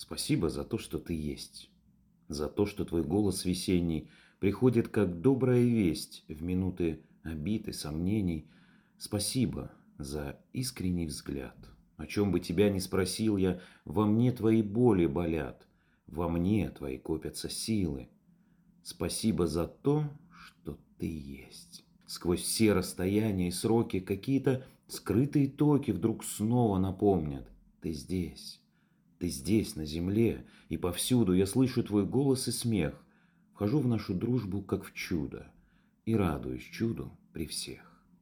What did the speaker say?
Спасибо за то, что ты есть. За то, что твой голос весенний приходит как добрая весть в минуты обид и сомнений. Спасибо за искренний взгляд. О чем бы тебя ни спросил я, во мне твои боли болят, во мне твои копятся силы. Спасибо за то, что ты есть. Сквозь все расстояния и сроки какие-то скрытые токи вдруг снова напомнят. Ты здесь, ты здесь, на земле, и повсюду я слышу твой голос и смех. Вхожу в нашу дружбу, как в чудо, и радуюсь чуду при всех.